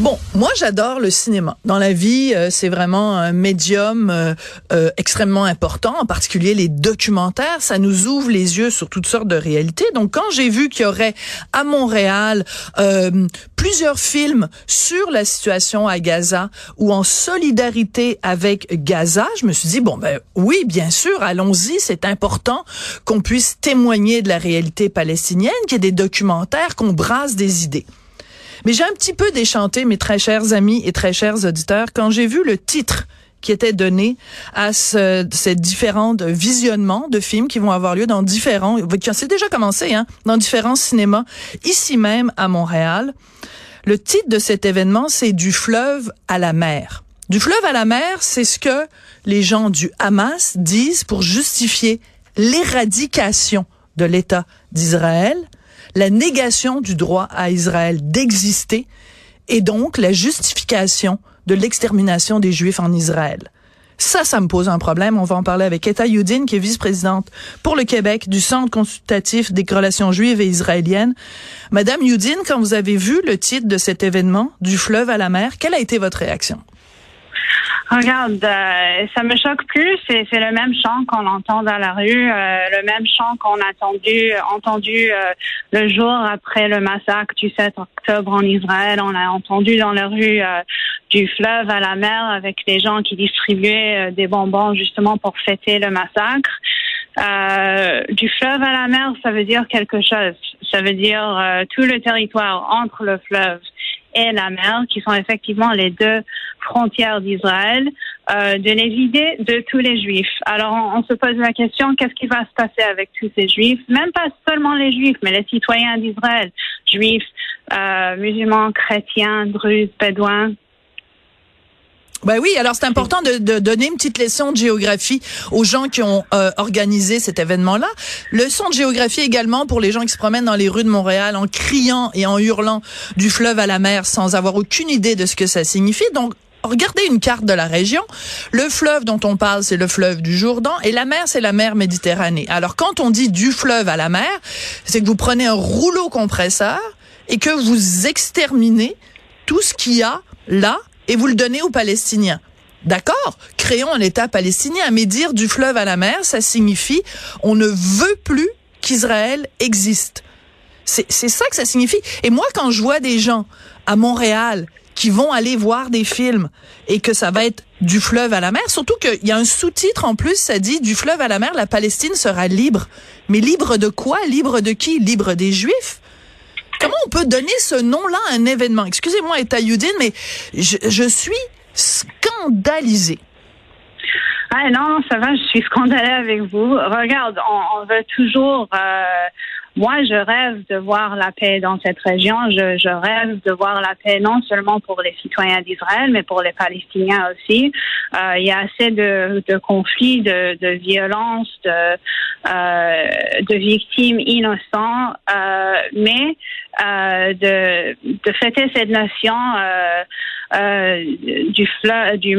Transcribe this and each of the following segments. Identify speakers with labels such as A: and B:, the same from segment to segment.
A: Bon, moi j'adore le cinéma. Dans la vie, euh, c'est vraiment un médium euh, euh, extrêmement important, en particulier les documentaires. Ça nous ouvre les yeux sur toutes sortes de réalités. Donc quand j'ai vu qu'il y aurait à Montréal plusieurs films sur la situation à Gaza ou en solidarité avec Gaza, je me suis dit bon ben oui, bien sûr, allons-y. C'est important qu'on puisse témoigner de la réalité palestinienne, qu'il y ait des documentaires, qu'on brasse des idées. Mais j'ai un petit peu déchanté, mes très chers amis et très chers auditeurs, quand j'ai vu le titre qui était donné à ce, ces différents visionnements de films qui vont avoir lieu dans différents, c'est déjà commencé, hein, dans différents cinémas, ici même à Montréal. Le titre de cet événement, c'est Du fleuve à la mer. Du fleuve à la mer, c'est ce que les gens du Hamas disent pour justifier l'éradication de l'État d'Israël la négation du droit à Israël d'exister et donc la justification de l'extermination des Juifs en Israël. Ça, ça me pose un problème. On va en parler avec Etta Youdin, qui est vice-présidente pour le Québec du Centre consultatif des relations juives et israéliennes. Madame Youdin, quand vous avez vu le titre de cet événement, du fleuve à la mer, quelle a été votre réaction?
B: Regarde, euh, ça me choque plus. C'est, le même chant qu'on entend dans la rue, euh, le même chant qu'on a entendu, entendu euh, le jour après le massacre du 7 octobre en Israël. On a entendu dans la rue du fleuve à la mer avec les gens qui distribuaient des bonbons justement pour fêter le massacre. du fleuve à la mer, ça veut dire quelque chose. Ça veut dire tout le territoire entre le fleuve et la mer, qui sont effectivement les deux frontières d'Israël, euh, de les vider de tous les juifs. Alors on, se pose la question, qu'est-ce qui va se passer avec tous ces juifs? Même pas seulement les juifs, mais les citoyens d'Israël, juifs, euh, musulmans, chrétiens, druzes, bédouins,
A: ben oui, alors c'est important de, de, donner une petite leçon de géographie aux gens qui ont euh, organisé cet événement-là. Leçon de géographie également pour les gens qui se promènent dans les rues de Montréal en criant et en hurlant du fleuve à la mer sans avoir aucune idée de ce que ça signifie. Donc, regardez une carte de la région. Le fleuve dont on parle, c'est le fleuve du Jourdain et la mer, c'est la mer Méditerranée. Alors, quand on dit du fleuve à la mer, c'est que vous prenez un rouleau compresseur et que vous exterminez tout ce qu'il y a là et vous le donnez aux Palestiniens. D'accord, créons un État palestinien, mais dire du fleuve à la mer, ça signifie on ne veut plus qu'Israël existe. C'est ça que ça signifie. Et moi, quand je vois des gens à Montréal qui vont aller voir des films et que ça va être du fleuve à la mer, surtout qu'il y a un sous-titre en plus, ça dit du fleuve à la mer, la Palestine sera libre. Mais libre de quoi? Libre de qui? Libre des Juifs? On peut donner ce nom-là à un événement? Excusez-moi, Youdine, mais je, suis scandalisée.
B: Ah non, ça va, je suis scandalée avec vous. Regarde, on, veut toujours euh, moi, je rêve de voir la paix dans cette région. Je, je, rêve de voir la paix non seulement pour les citoyens d'Israël, mais pour les Palestiniens aussi. Euh, il y a assez de, de conflits, de, de violences, de, euh, de victimes innocentes, euh, mais euh, de, de fêter cette notion euh, euh, du fleuve, du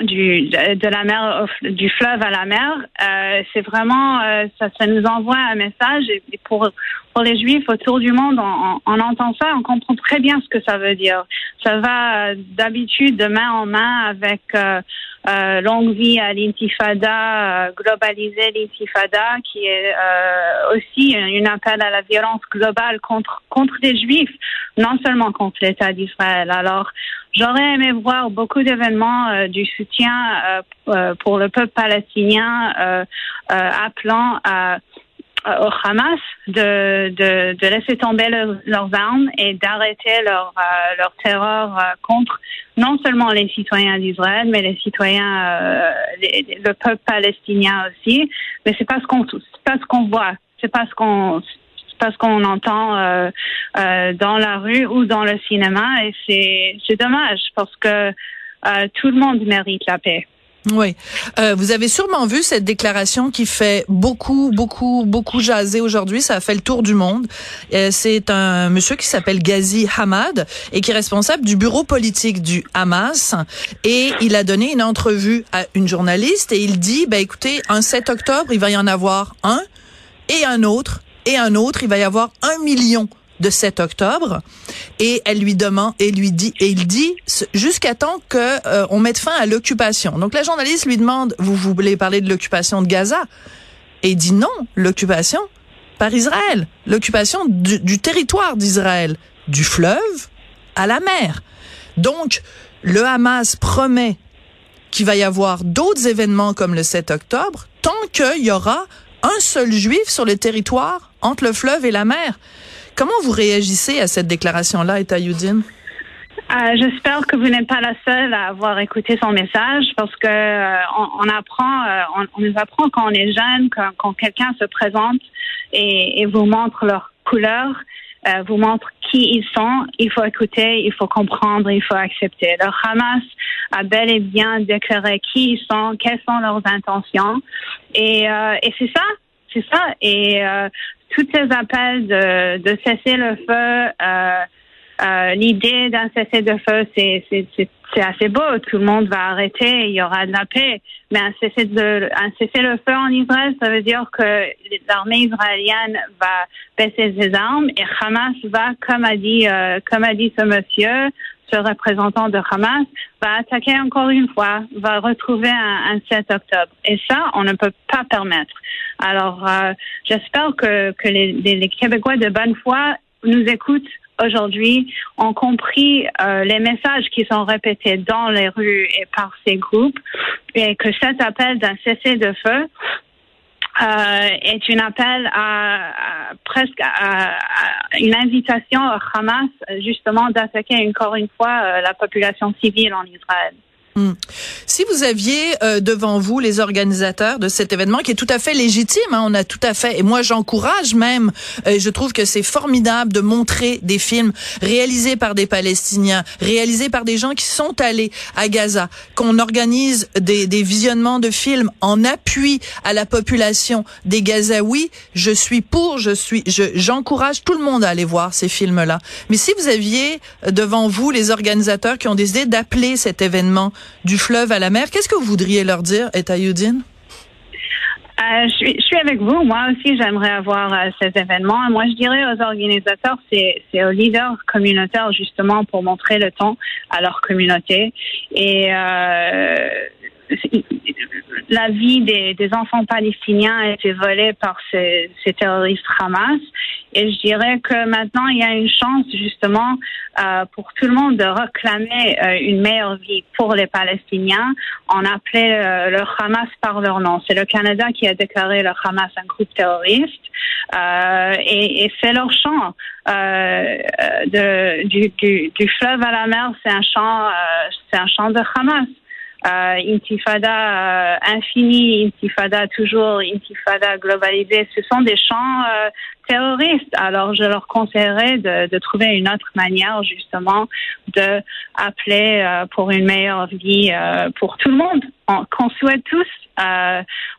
B: du de la mer du fleuve à la mer. Euh, c'est vraiment euh, ça, ça nous envoie un message. Et pour pour les juifs autour du monde on, on, entend ça on comprend très bien ce que ça veut dire ça va euh, d'habitude de main en main avec euh, longue vie à l'intifada, euh, globaliser l'intifada, qui est euh, aussi une appel à la violence globale contre contre les juifs, non seulement contre l'État d'Israël. Alors, j'aurais aimé voir beaucoup d'événements du soutien pour le peuple palestinien appelant à au Hamas de, de, de laisser tomber leurs armes et d'arrêter leur, euh, leur terreur euh, contre non seulement les citoyens d'Israël, mais les citoyens, euh, le peuple palestinien aussi. Mais c'est pas ce qu'on, c'est pas ce qu'on voit, c'est pas ce qu'on, pas ce qu'on entend euh, dans la rue ou dans le cinéma et c'est, c'est dommage parce que tout le monde mérite la paix.
A: Oui. Euh, vous avez sûrement vu cette déclaration qui fait beaucoup, beaucoup, beaucoup jaser aujourd'hui. Ça a fait le tour du monde. Euh, c'est un monsieur qui s'appelle Ghazi Hamad et qui est responsable du bureau politique du Hamas. Et il a donné une entrevue à une journaliste et il dit, ben écoutez, un 7 octobre, il va y en avoir un et un autre et un autre. Il va y avoir un million de 7 octobre et elle lui demande et lui dit et il dit jusqu'à temps que euh, on mette fin à l'occupation. Donc la journaliste lui demande vous, voulez parler de l'occupation de Gaza? Et il dit non, l'occupation par Israël, l'occupation du, du territoire d'Israël, du fleuve à la mer. Donc le Hamas promet qu'il va y avoir d'autres événements comme le 7 octobre tant qu'il y aura un seul juif sur le territoire entre le fleuve et la mer. Comment vous réagissez à cette déclaration-là, Eta Youdin?
B: Euh, J'espère que vous n'êtes pas la seule à avoir écouté son message parce que euh, on, apprend, euh, on, nous apprend quand on est jeune, quand, quelqu'un se présente et, vous montre leur couleur, vous montre qui ils sont, il faut écouter, il faut comprendre, il faut accepter. Le Hamas a bel et bien déclaré qui ils sont, quelles sont leurs intentions, et, et c'est ça, c'est ça. Et tous ces appels de, cesser le feu, euh, euh, l'idée d'un cessez le feu, c'est, assez beau. Tout le monde va arrêter, il y aura de la paix. Mais un cessez le feu en Israël, ça veut dire que l'armée israélienne va baisser ses armes et Hamas va, comme a dit, euh, comme a dit ce monsieur, ce représentant de Hamas, va attaquer encore une fois, va retrouver un, un 7 octobre. Et ça, on ne peut pas permettre. Alors, euh, j'espère que, que les, les, Québécois de bonne foi nous écoutent aujourd'hui, ont compris euh, les messages qui sont répétés dans les rues et par ces groupes, et que cet appel d'un cessez-de-feu euh, est un appel à, presque à, une invitation à Hamas justement d'attaquer encore une fois euh, la population civile en Israël.
A: Hmm. Si vous aviez euh, devant vous les organisateurs de cet événement, qui est tout à fait légitime, hein, on a tout à fait, et moi j'encourage même, euh, je trouve que c'est formidable de montrer des films réalisés par des Palestiniens, réalisés par des gens qui sont allés à Gaza, qu'on organise des, des visionnements de films en appui à la population des Gazaouis. Je suis pour, je suis, j'encourage tout le monde à aller voir ces films-là. Mais si vous aviez devant vous les organisateurs qui ont décidé d'appeler cet événement du fleuve à la mer. Qu'est-ce que vous voudriez leur dire, Etayoudine?
B: Euh, je, suis, avec vous. Moi aussi, j'aimerais avoir euh, ces événements. Moi, je dirais aux organisateurs, c'est, c'est aux leaders communautaires justement pour montrer le temps à leur communauté. Et euh, la vie des, des, enfants palestiniens a été volée par ces, ces, terroristes Hamas. Et je dirais que maintenant, il y a une chance justement euh, pour tout le monde de réclamer euh, une meilleure vie pour les Palestiniens. On appelait euh, le Hamas par leur nom. C'est le Canada qui a déclaré le Hamas un groupe terroriste. Euh, et, et c'est leur chant. Euh, de, du, du, du, fleuve à la mer, c'est un chant, c'est un chant de Hamas euh, intifada euh, infini, intifada toujours, intifada globalisée, ce sont des chants euh, terroristes. Alors, je leur conseillerais de, de, trouver une autre manière, justement, de appeler euh, pour une meilleure vie euh, pour tout le monde, qu'on souhaite tous.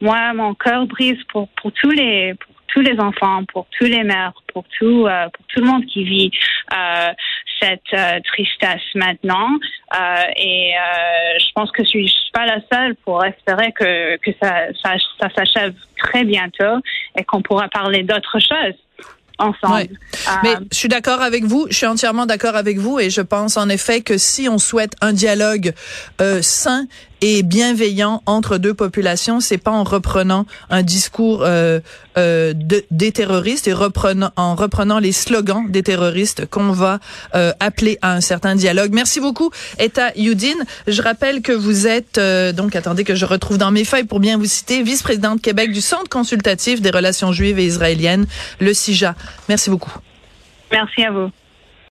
B: moi, mon cœur brise pour, pour tous les pour tous les enfants, pour tous les mères, pour tout pour tout le monde qui vit cette euh, tristesse maintenant. Euh, et euh, je pense que je suis pas la seule pour espérer que, que ça, ça, ça s'achève très bientôt et qu'on pourra parler d'autres choses ensemble.
A: Mais je suis d'accord avec vous, je suis entièrement d'accord avec vous et je pense en effet que si on souhaite un dialogue sain et bienveillant entre deux populations, c'est pas en reprenant un discours euh, euh, de, des terroristes et reprenant, en reprenant les slogans des terroristes qu'on va euh, appeler à un certain dialogue. Merci beaucoup, Eta Youdin. Je rappelle que vous êtes, euh, donc attendez que je retrouve dans mes feuilles pour bien vous citer, vice-présidente Québec du Centre consultatif des relations juives et israéliennes, le CIJA. Merci beaucoup.
B: Merci à vous.